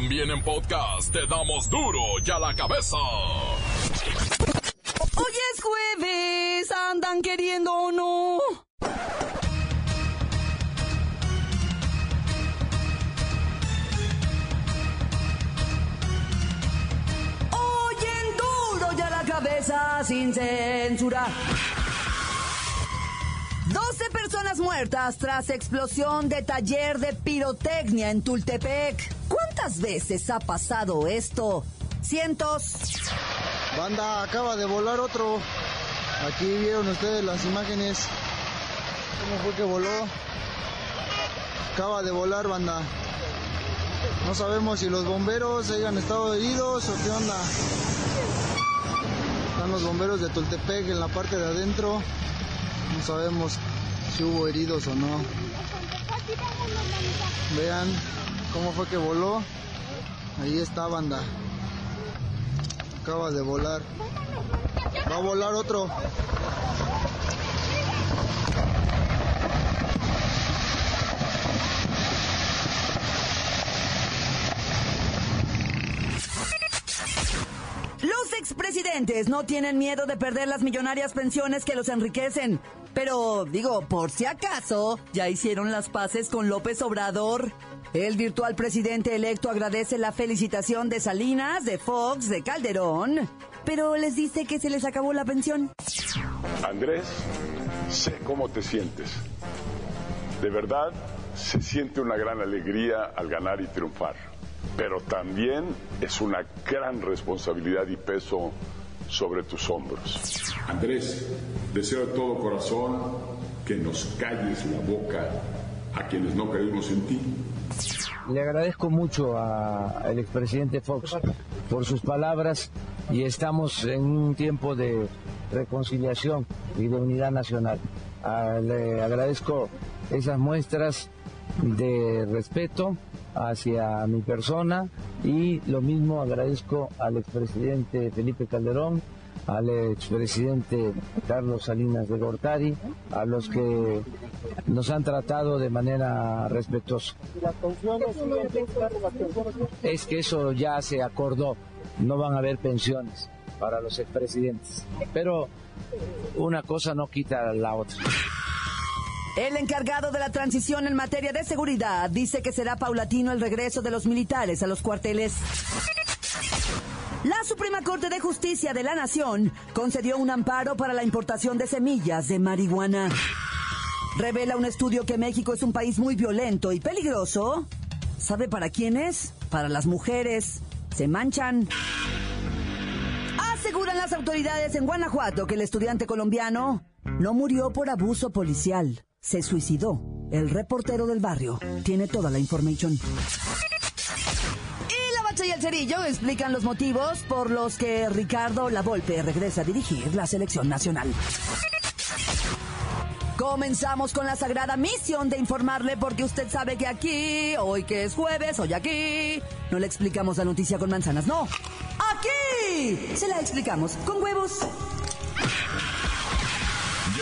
También en podcast te damos duro y a la cabeza. Hoy es jueves, andan queriendo o no. Hoy en duro y a la cabeza sin censura. 12 personas muertas tras explosión de taller de pirotecnia en Tultepec. ¿Cuántas veces ha pasado esto? Cientos. Banda, acaba de volar otro. Aquí vieron ustedes las imágenes. ¿Cómo fue que voló? Acaba de volar, banda. No sabemos si los bomberos hayan estado heridos o qué onda. Están los bomberos de Tultepec en la parte de adentro. No sabemos si hubo heridos o no. Vean cómo fue que voló. Ahí está, banda. Acaba de volar. Va a volar otro. Los expresidentes no tienen miedo de perder las millonarias pensiones que los enriquecen. Pero, digo, por si acaso, ya hicieron las paces con López Obrador. El virtual presidente electo agradece la felicitación de Salinas, de Fox, de Calderón, pero les dice que se les acabó la pensión. Andrés, sé cómo te sientes. De verdad, se siente una gran alegría al ganar y triunfar. Pero también es una gran responsabilidad y peso sobre tus hombros. Andrés, deseo de todo corazón que nos calles la boca a quienes no creímos en ti. Le agradezco mucho al expresidente Fox por sus palabras y estamos en un tiempo de reconciliación y de unidad nacional. Le agradezco esas muestras de respeto hacia mi persona y lo mismo agradezco al expresidente Felipe Calderón, al expresidente Carlos Salinas de Gortari, a los que nos han tratado de manera respetuosa. Es que eso ya se acordó, no van a haber pensiones para los expresidentes, pero una cosa no quita la otra. El encargado de la transición en materia de seguridad dice que será paulatino el regreso de los militares a los cuarteles. La Suprema Corte de Justicia de la Nación concedió un amparo para la importación de semillas de marihuana. Revela un estudio que México es un país muy violento y peligroso. ¿Sabe para quiénes? Para las mujeres. Se manchan. Aseguran las autoridades en Guanajuato que el estudiante colombiano no murió por abuso policial. Se suicidó. El reportero del barrio tiene toda la información. Bacha y el cerillo explican los motivos por los que Ricardo Lavolpe regresa a dirigir la selección nacional. Comenzamos con la sagrada misión de informarle porque usted sabe que aquí, hoy que es jueves, hoy aquí, no le explicamos la noticia con manzanas, no. Aquí se la explicamos con huevos.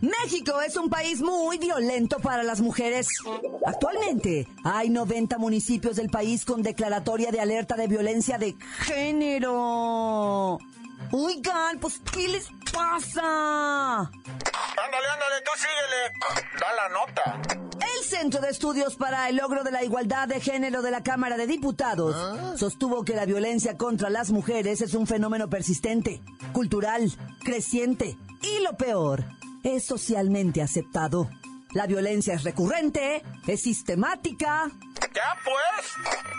México es un país muy violento para las mujeres. Actualmente hay 90 municipios del país con declaratoria de alerta de violencia de género. Oigan, pues, ¿qué les pasa? Ándale, ándale, tú síguele. Da la nota. El Centro de Estudios para el Logro de la Igualdad de Género de la Cámara de Diputados sostuvo que la violencia contra las mujeres es un fenómeno persistente, cultural, creciente y lo peor, es socialmente aceptado. La violencia es recurrente, es sistemática. Ya pues,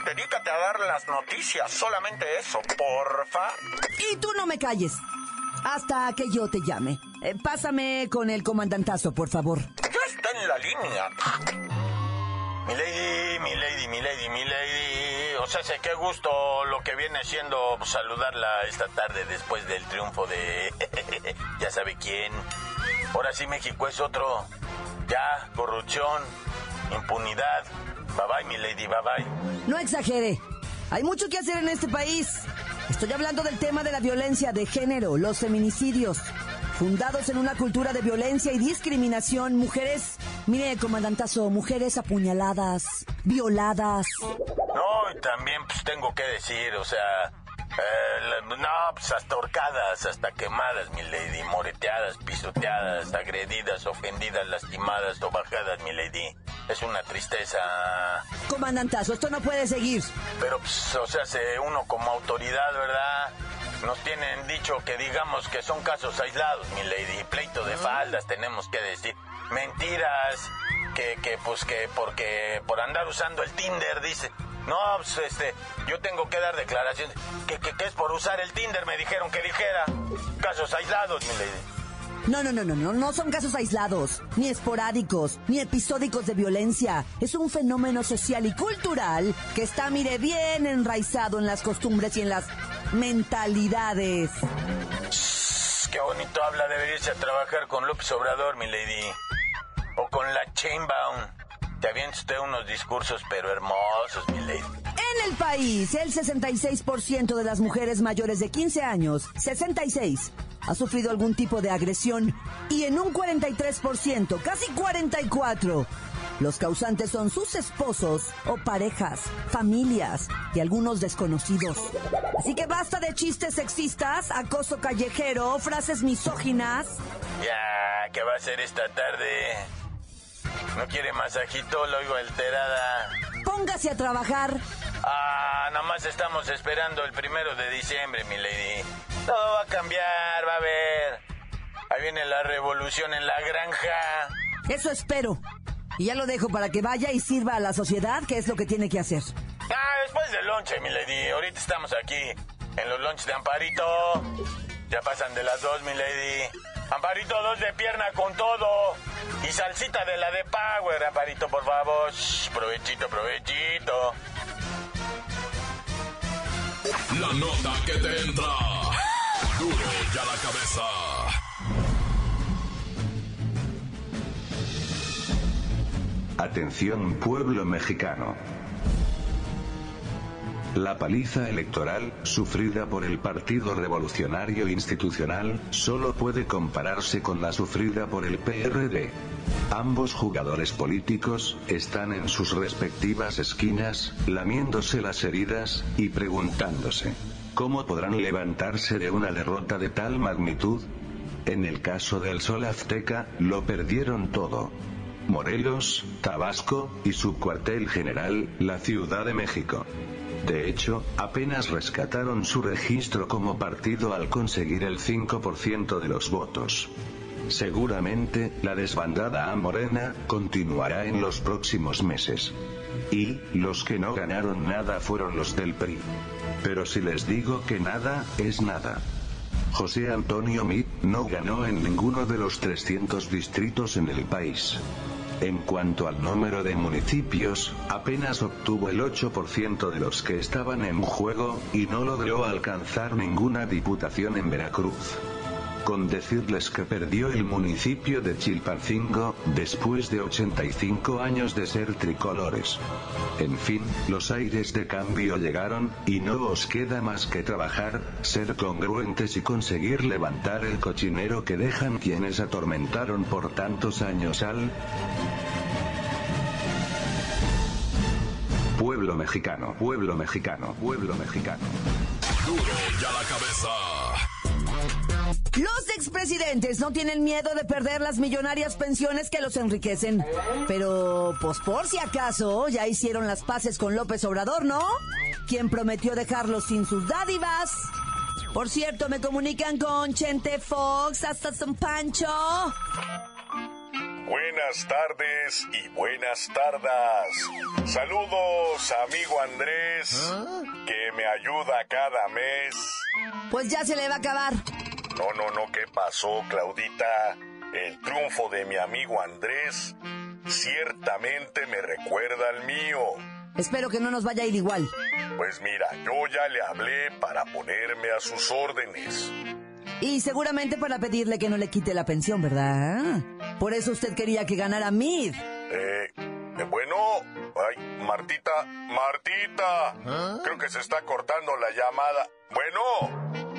dedícate a dar las noticias, solamente eso, porfa. Y tú no me calles. Hasta que yo te llame. Eh, pásame con el comandantazo, por favor. Ya está en la línea. Mi lady, mi lady, mi lady, mi lady. o sea, sé qué gusto lo que viene siendo saludarla esta tarde después del triunfo de ya sabe quién. Ahora sí México es otro. Ya, corrupción, impunidad. Bye bye, mi lady, bye bye. No exagere. Hay mucho que hacer en este país. Estoy hablando del tema de la violencia de género, los feminicidios. Fundados en una cultura de violencia y discriminación, mujeres, mire, comandantazo, mujeres apuñaladas, violadas. No, y también pues tengo que decir, o sea, eh, no, pues hasta horcadas, hasta quemadas, mi lady, moreteadas, pisoteadas, agredidas, ofendidas, lastimadas o bajadas, mi lady. Es una tristeza. Comandantazo, esto no puede seguir. Pero, pues, o sea, se uno como autoridad, ¿verdad? Nos tienen dicho que digamos que son casos aislados, mi lady. Pleito de faldas, tenemos que decir. Mentiras, que, que pues que porque por andar usando el Tinder, dice. No, pues este, yo tengo que dar declaraciones. Que, que, que es por usar el Tinder, me dijeron que dijera. Casos aislados, mi lady. No, no, no, no, no, no son casos aislados, ni esporádicos, ni episódicos de violencia. Es un fenómeno social y cultural que está, mire, bien enraizado en las costumbres y en las mentalidades. Shh, qué bonito habla, debería irse a trabajar con López Obrador, mi lady. O con la Chainbaum. Te avienta usted unos discursos, pero hermosos, mi lady. En el país, el 66% de las mujeres mayores de 15 años, 66, ha sufrido algún tipo de agresión y en un 43%, casi 44, los causantes son sus esposos o parejas, familias y algunos desconocidos. Así que basta de chistes sexistas, acoso callejero, frases misóginas. Ya, ¿qué va a hacer esta tarde? ¿No quiere masajito? Lo oigo alterada. Póngase a trabajar. Ah, nada más estamos esperando el primero de diciembre, mi lady. Todo va a cambiar, va a ver. Ahí viene la revolución en la granja. Eso espero. Y ya lo dejo para que vaya y sirva a la sociedad, que es lo que tiene que hacer. Ah, después del lonche, mi lady. Ahorita estamos aquí en los lunches de Amparito. Ya pasan de las dos, mi lady. Amparito, dos de pierna con todo. Y salsita de la de Power, Amparito, por favor. Shh, provechito, provechito. La nota que te entra. Duro ya la cabeza. Atención pueblo mexicano. La paliza electoral, sufrida por el Partido Revolucionario Institucional, solo puede compararse con la sufrida por el PRD. Ambos jugadores políticos, están en sus respectivas esquinas, lamiéndose las heridas, y preguntándose, ¿cómo podrán levantarse de una derrota de tal magnitud? En el caso del Sol Azteca, lo perdieron todo. Morelos, Tabasco, y su cuartel general, la Ciudad de México. De hecho, apenas rescataron su registro como partido al conseguir el 5% de los votos. Seguramente, la desbandada a Morena, continuará en los próximos meses. Y, los que no ganaron nada fueron los del PRI. Pero si les digo que nada, es nada. José Antonio Mit, no ganó en ninguno de los 300 distritos en el país. En cuanto al número de municipios, apenas obtuvo el 8% de los que estaban en juego, y no logró alcanzar ninguna diputación en Veracruz. Con decirles que perdió el municipio de Chilpancingo, después de 85 años de ser tricolores. En fin, los aires de cambio llegaron, y no os queda más que trabajar, ser congruentes y conseguir levantar el cochinero que dejan quienes atormentaron por tantos años al pueblo mexicano, pueblo mexicano, pueblo mexicano. Duro ya la cabeza. Los expresidentes no tienen miedo de perder las millonarias pensiones que los enriquecen. Pero, pues por si acaso, ya hicieron las paces con López Obrador, ¿no? Quien prometió dejarlos sin sus dádivas. Por cierto, me comunican con Chente Fox hasta San Pancho. Buenas tardes y buenas tardas. Saludos, amigo Andrés, que me ayuda cada mes. Pues ya se le va a acabar. No, no, no, ¿qué pasó, Claudita? El triunfo de mi amigo Andrés ciertamente me recuerda al mío. Espero que no nos vaya a ir igual. Pues mira, yo ya le hablé para ponerme a sus órdenes. Y seguramente para pedirle que no le quite la pensión, ¿verdad? Por eso usted quería que ganara Mid. Eh, eh, bueno, ay, Martita, Martita, creo que se está cortando la llamada. Bueno,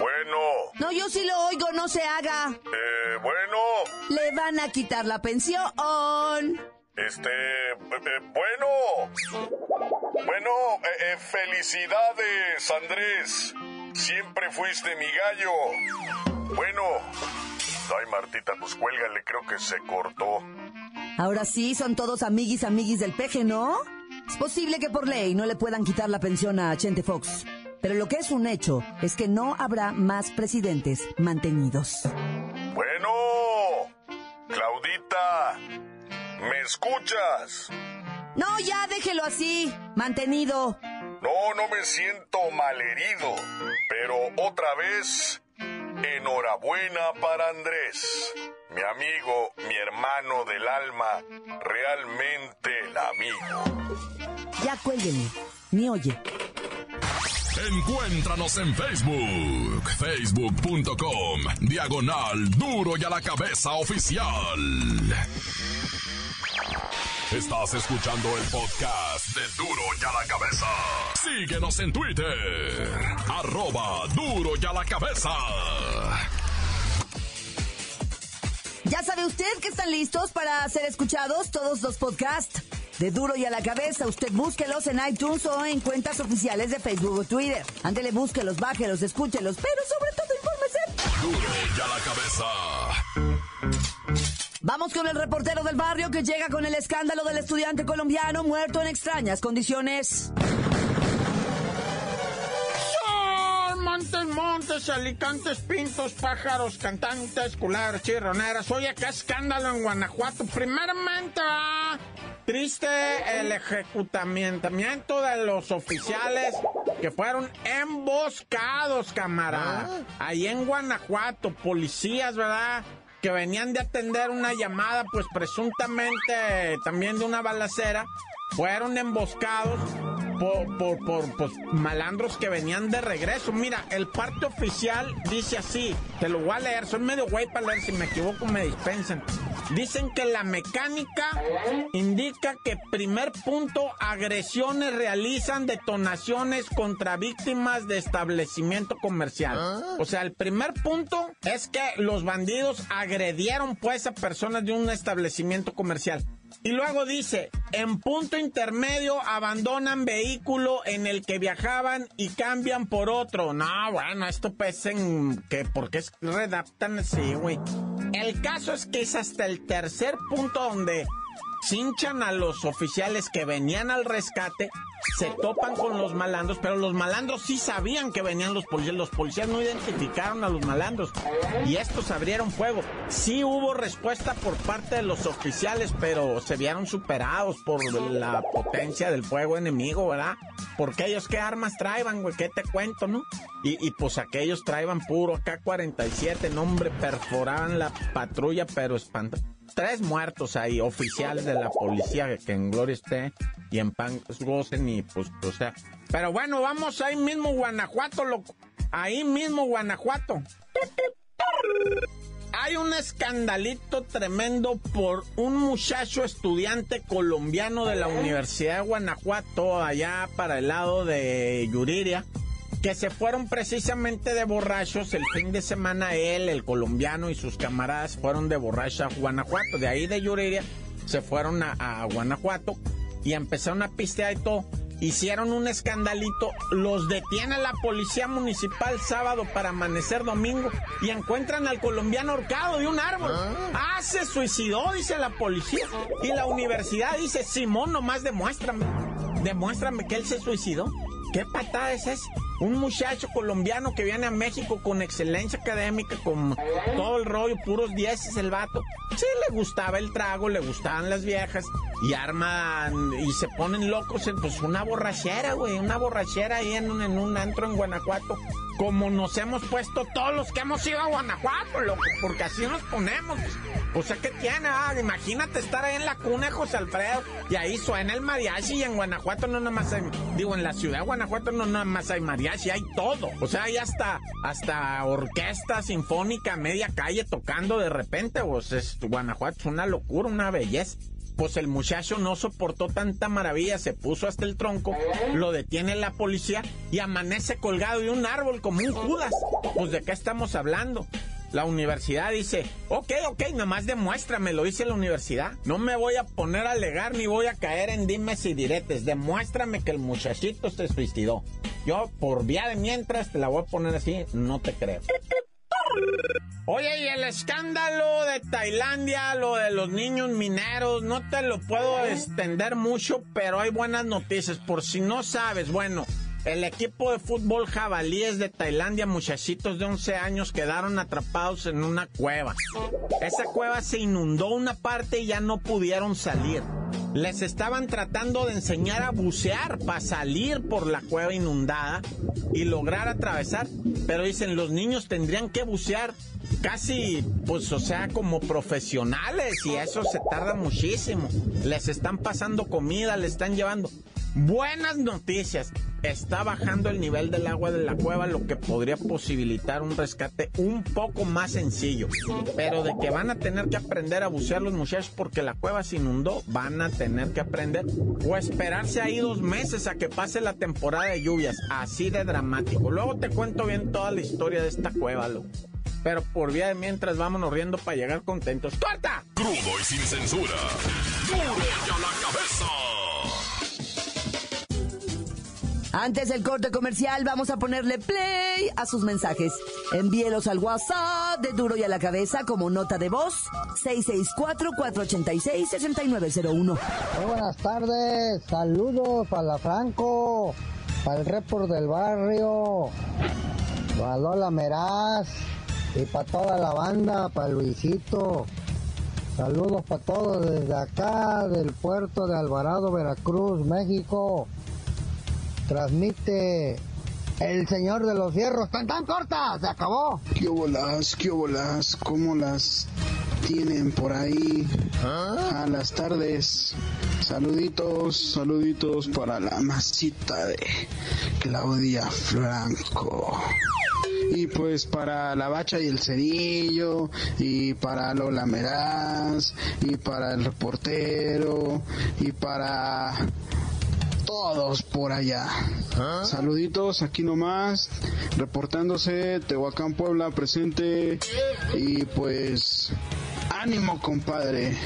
bueno. No, yo sí lo oigo, no se haga. Eh, bueno. Le van a quitar la pensión. Este, eh, eh, bueno. Bueno, eh, felicidades, Andrés. Siempre fuiste mi gallo. Bueno. Ay, Martita, pues cuélgale, creo que se cortó. Ahora sí, son todos amiguis, amiguis del peje, ¿no? Es posible que por ley no le puedan quitar la pensión a Chente Fox. Pero lo que es un hecho es que no habrá más presidentes mantenidos. Bueno, Claudita, ¿me escuchas? No, ya déjelo así, mantenido. No, no me siento malherido, pero otra vez, enhorabuena para Andrés, mi amigo, mi hermano del alma, realmente el amigo. Ya cuélguenme, ni oye. Encuéntranos en Facebook, facebook.com, diagonal duro y a la cabeza oficial. Estás escuchando el podcast de duro y a la cabeza. Síguenos en Twitter, arroba duro y a la cabeza. ¿Ya sabe usted que están listos para ser escuchados todos los podcasts? De Duro y a la Cabeza, usted búsquelos en iTunes o en cuentas oficiales de Facebook o Twitter. Ándele, búsquelos, bájelos, escúchelos, pero sobre todo infórmese. Duro y a la cabeza. Vamos con el reportero del barrio que llega con el escándalo del estudiante colombiano muerto en extrañas condiciones. Montes, montes, alicantes, pintos, pájaros, cantantes, culebras, chirroneras. Oye, qué escándalo en Guanajuato. Primeramente, triste el ejecutamiento de los oficiales que fueron emboscados, camarada. Ahí en Guanajuato, policías, ¿verdad? Que venían de atender una llamada, pues presuntamente también de una balacera. Fueron emboscados por, por, por pues, malandros que venían de regreso. Mira, el parte oficial dice así, te lo voy a leer, soy medio güey para leer, si me equivoco me dispensen. Dicen que la mecánica indica que primer punto, agresiones realizan detonaciones contra víctimas de establecimiento comercial. O sea, el primer punto es que los bandidos agredieron pues a personas de un establecimiento comercial. Y luego dice, en punto intermedio abandonan vehículo en el que viajaban y cambian por otro. No, bueno, esto pues en que porque redactan así, güey. El caso es que es hasta el tercer punto donde cinchan a los oficiales que venían al rescate, se topan con los malandros, pero los malandros sí sabían que venían los policías, los policías no identificaron a los malandros y estos abrieron fuego. Sí hubo respuesta por parte de los oficiales, pero se vieron superados por la potencia del fuego enemigo, ¿verdad? Porque ellos qué armas traían, güey, qué te cuento, ¿no? Y, pues aquellos traían puro AK-47, no hombre, perforaban la patrulla, pero espanta tres muertos ahí, oficiales de la policía, que en gloria esté y en pan gocen y pues, o sea. Pero bueno, vamos ahí mismo Guanajuato, loco. Ahí mismo Guanajuato. Hay un escandalito tremendo por un muchacho estudiante colombiano de la Universidad de Guanajuato, allá para el lado de Yuriria que se fueron precisamente de borrachos el fin de semana. Él, el colombiano y sus camaradas fueron de borrachos a Guanajuato. De ahí de Yuriria se fueron a, Guanajuato y empezaron a pistear y todo. Hicieron un escandalito, los detiene la policía municipal sábado para amanecer domingo y encuentran al colombiano ahorcado de un árbol. Ah, ah se suicidó, dice la policía. Y la universidad dice, Simón, nomás demuéstrame, demuéstrame que él se suicidó. ¿Qué patada es esa? Un muchacho colombiano que viene a México con excelencia académica, con todo el rollo, puros dieces el vato. Sí, le gustaba el trago, le gustaban las viejas. y arman y se ponen locos en pues una borrachera, güey, una borrachera ahí en un, en un antro en Guanajuato. Como nos hemos puesto todos los que hemos ido a Guanajuato, loco, porque así nos ponemos. O sea, ¿qué tiene? Ah, imagínate estar ahí en la cuna José Alfredo y ahí suena el mariachi y en Guanajuato no nada más hay, digo, en la ciudad de Guanajuato no nada más hay mariachi, hay todo. O sea, hay hasta, hasta orquesta sinfónica, media calle tocando de repente, pues es, Guanajuato es una locura, una belleza pues el muchacho no soportó tanta maravilla, se puso hasta el tronco, lo detiene la policía y amanece colgado de un árbol como un Judas. Pues de qué estamos hablando. La universidad dice, ok, ok, nomás demuéstrame, lo dice la universidad. No me voy a poner a alegar ni voy a caer en dimes y diretes. Demuéstrame que el muchachito se suicidó. Yo, por vía de mientras, te la voy a poner así, no te creo. Oye, y el escándalo de Tailandia, lo de los niños mineros, no te lo puedo extender mucho, pero hay buenas noticias. Por si no sabes, bueno, el equipo de fútbol jabalíes de Tailandia, muchachitos de 11 años, quedaron atrapados en una cueva. Esa cueva se inundó una parte y ya no pudieron salir. Les estaban tratando de enseñar a bucear para salir por la cueva inundada y lograr atravesar. Pero dicen, los niños tendrían que bucear casi, pues, o sea, como profesionales y eso se tarda muchísimo. Les están pasando comida, les están llevando. Buenas noticias. Está bajando el nivel del agua de la cueva, lo que podría posibilitar un rescate un poco más sencillo. Pero de que van a tener que aprender a bucear los muchachos porque la cueva se inundó, van a tener que aprender o esperarse ahí dos meses a que pase la temporada de lluvias. Así de dramático. Luego te cuento bien toda la historia de esta cueva, loco. Pero por vía de mientras vámonos riendo para llegar contentos. ¡Corta! Crudo y sin censura. ¡Duro y a la cabeza! Antes del corte comercial, vamos a ponerle play a sus mensajes. Envíelos al WhatsApp de Duro y a la Cabeza como nota de voz 664-486-6901. Muy buenas tardes, saludos para la Franco, para el report del barrio, para Lola Meraz y para toda la banda, para Luisito. Saludos para todos desde acá, del puerto de Alvarado, Veracruz, México. Transmite el señor de los fierros. ¡Tan tan corta! ¡Se acabó! ¿Qué bolas? ¿Qué bolas? ¿Cómo las tienen por ahí? A las tardes. Saluditos, saluditos para la masita de Claudia Franco. Y pues para la bacha y el cerillo, y para Lola Meraz, y para el reportero, y para todos por allá. Saluditos aquí nomás, reportándose Tehuacán Puebla presente y pues ánimo compadre,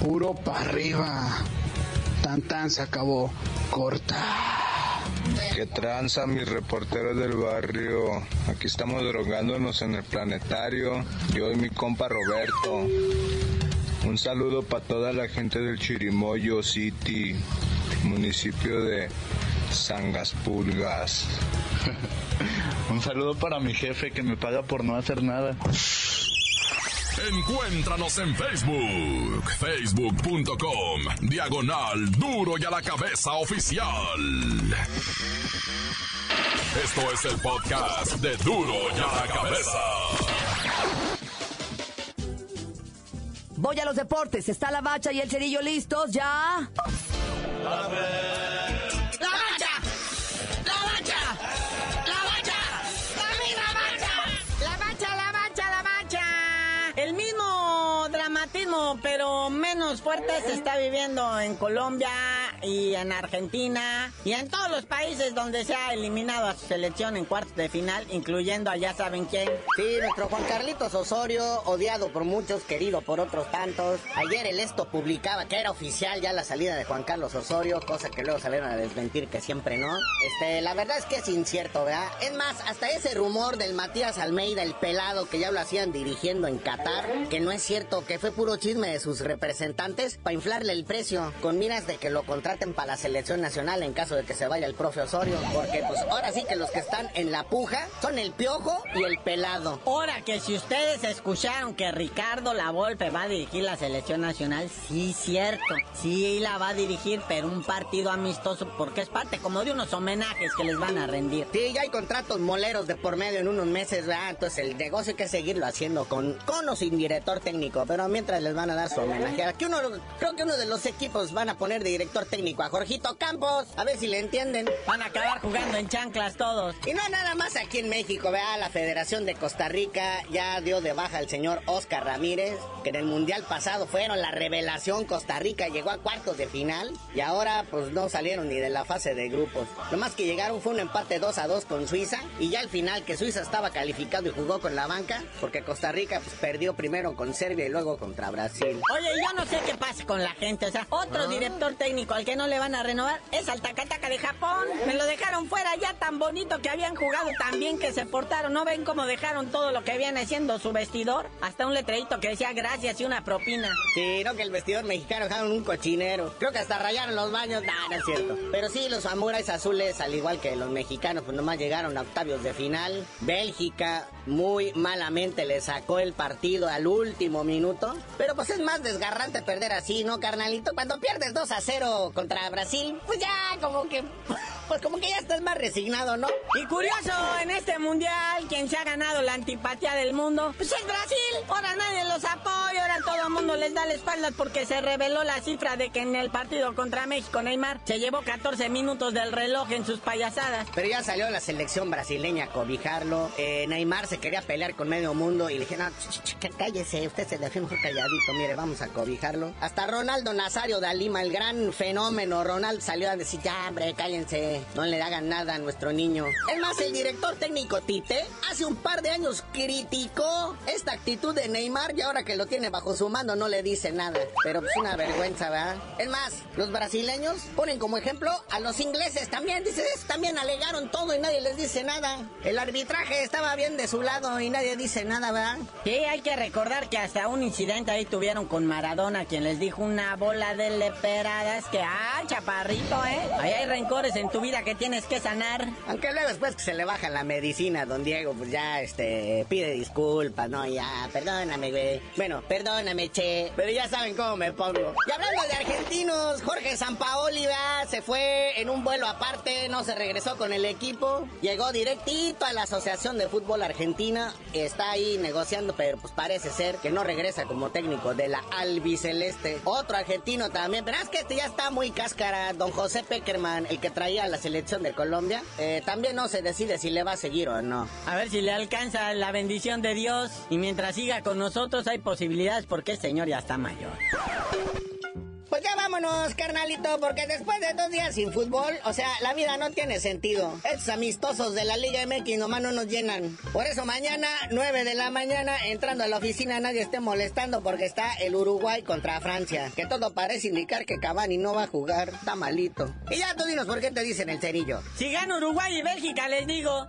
puro para arriba. Tan tan se acabó, corta. ¿Qué tranza mis reporteros del barrio? Aquí estamos drogándonos en el planetario. Yo y mi compa Roberto. Un saludo para toda la gente del Chirimoyo City, municipio de Sangaspulgas. Un saludo para mi jefe que me paga por no hacer nada. Encuéntranos en Facebook, facebook.com, diagonal duro y a la cabeza oficial. Esto es el podcast de duro y a la cabeza. Voy a los deportes. ¿Está la bacha y el cerillo listos ya? Pero menos fuerte, se está viviendo en Colombia y en Argentina y en todos los países donde se ha eliminado a su selección en cuartos de final, incluyendo a ya saben quién. Sí, nuestro Juan Carlitos Osorio, odiado por muchos, querido por otros tantos. Ayer el Esto publicaba que era oficial ya la salida de Juan Carlos Osorio, cosa que luego salieron a desmentir que siempre no. Este, la verdad es que es incierto, ¿verdad? Es más, hasta ese rumor del Matías Almeida, el pelado, que ya lo hacían dirigiendo en Qatar, que no es cierto, que fue puro chisme de sus representantes para inflarle el precio, con miras de que lo contraten contraten para la selección nacional en caso de que se vaya el profe Osorio. Porque pues ahora sí que los que están en la puja son el piojo y el pelado. Ahora que si ustedes escucharon que Ricardo Lavolpe va a dirigir la selección nacional, sí, cierto. Sí, la va a dirigir, pero un partido amistoso porque es parte como de unos homenajes que les van a rendir. Sí, ya hay contratos moleros de por medio en unos meses, ¿verdad? Entonces el negocio hay que seguirlo haciendo con, con o sin director técnico, pero mientras les van a dar su homenaje. Aquí uno, creo que uno de los equipos van a poner de director técnico a Jorgito Campos, a ver si le entienden. Van a acabar jugando en chanclas todos. Y no nada más aquí en México, vea, la Federación de Costa Rica ya dio de baja al señor Oscar Ramírez, que en el Mundial pasado fueron la revelación Costa Rica, llegó a cuartos de final y ahora pues no salieron ni de la fase de grupos. Lo más que llegaron fue un empate 2 a 2 con Suiza y ya al final que Suiza estaba calificado y jugó con la banca, porque Costa Rica pues, perdió primero con Serbia y luego contra Brasil. Oye, yo no sé qué pasa con la gente, o sea, otro Ah. director técnico al que no le van a renovar es al Takataka de Japón. Me lo dejaron fuera ya tan bonito que habían jugado tan bien que se portaron. ¿No ven cómo dejaron todo lo que viene siendo su vestidor? Hasta un letrerito que decía gracias y una propina. Sí, no que el vestidor mexicano dejaron un cochinero. Creo que hasta rayaron los baños. Nah, no es cierto. Pero sí, los samuráis azules, al igual que los mexicanos, pues nomás llegaron a octavios de final. Bélgica muy malamente le sacó el partido al último minuto. Pero pues es más desgarrante perder así, ¿no, carnalito? Cuando pierdes 2 a 0 contra Brasil, pues ya como que... Pues como que ya estás más resignado, ¿no? Y curioso, en este mundial, quien se ha ganado la antipatía del mundo, pues es Brasil. Ahora nadie los apoya, ahora todo el mundo les da la espalda porque se reveló la cifra de que en el partido contra México Neymar se llevó 14 minutos del reloj en sus payasadas. Pero ya salió la selección brasileña a cobijarlo. Eh, Neymar se quería pelear con medio mundo y le dije, no, cállese, usted se dejó mejor calladito, mire, vamos a cobijarlo. Hasta Ronaldo Nazario de Lima, el gran fenómeno, Ronaldo salió a decir, ya, hombre, cállense, no le hagan nada a nuestro niño. Es más, el director técnico Tite hace un par de años criticó esta actitud de Neymar y ahora que lo tiene bajo su mando no le dice nada. Pero pues una vergüenza, ¿verdad? Es más, los brasileños ponen como ejemplo a los ingleses también, dices, también alegaron todo y nadie les dice nada. El arbitraje estaba bien de su lado y nadie dice nada, ¿verdad? Sí, hay que recordar que hasta un incidente ahí tuvieron con Maradona, quien les dijo una bola de leperadas que, ah, chaparrito, ¿eh? Ahí hay rencores en tu vida que tienes que sanar. Aunque luego después que se le baja la medicina, don Diego, pues ya, este, pide disculpas, ¿no? Ya, perdóname, güey. Bueno, perdóname, che. Pero ya saben cómo me pongo. Y hablando de argentinos, Jorge Sampaoli, ¿verdad? Se fue en un vuelo aparte, no se regresó con el equipo. Llegó directito a la Asociación de Fútbol Argentina. Está ahí negociando, pero pues parece ser que no regresa como técnico de la albiceleste. Otro argentino también, pero es que este ya está muy cáscara. Don José Peckerman, el que traía a la selección de Colombia, eh, también no se decide si le va a seguir o no. A ver si le alcanza la bendición de Dios. Y mientras siga con nosotros hay posibilidades porque el señor ya está mayor. Pues ya vámonos, carnalito, porque después de dos días sin fútbol, o sea, la vida no tiene sentido. Estos amistosos de la Liga MX nomás no nos llenan. Por eso mañana, 9 de la mañana, entrando a la oficina, nadie esté molestando porque está el Uruguay contra Francia. Que todo parece indicar que Cavani no va a jugar. Está malito. Y ya tú dinos por qué te dicen el cerillo. Si gana Uruguay y Bélgica, les digo.